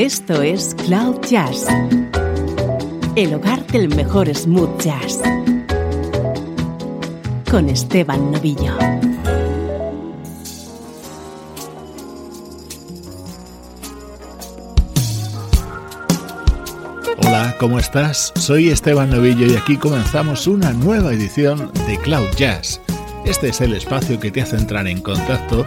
Esto es Cloud Jazz, el hogar del mejor smooth jazz, con Esteban Novillo. Hola, ¿cómo estás? Soy Esteban Novillo y aquí comenzamos una nueva edición de Cloud Jazz. Este es el espacio que te hace entrar en contacto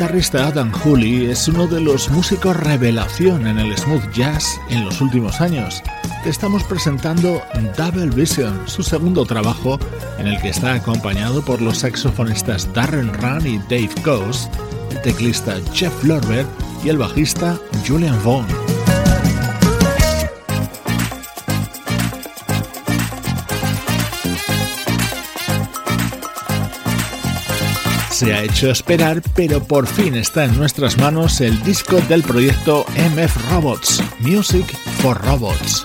Adam Hooley es uno de los músicos revelación en el smooth jazz en los últimos años. Te estamos presentando Double Vision, su segundo trabajo en el que está acompañado por los saxofonistas Darren Run y Dave Coase, el teclista Jeff Lorber y el bajista Julian Vaughn. Se ha hecho esperar, pero por fin está en nuestras manos el disco del proyecto MF Robots, Music for Robots.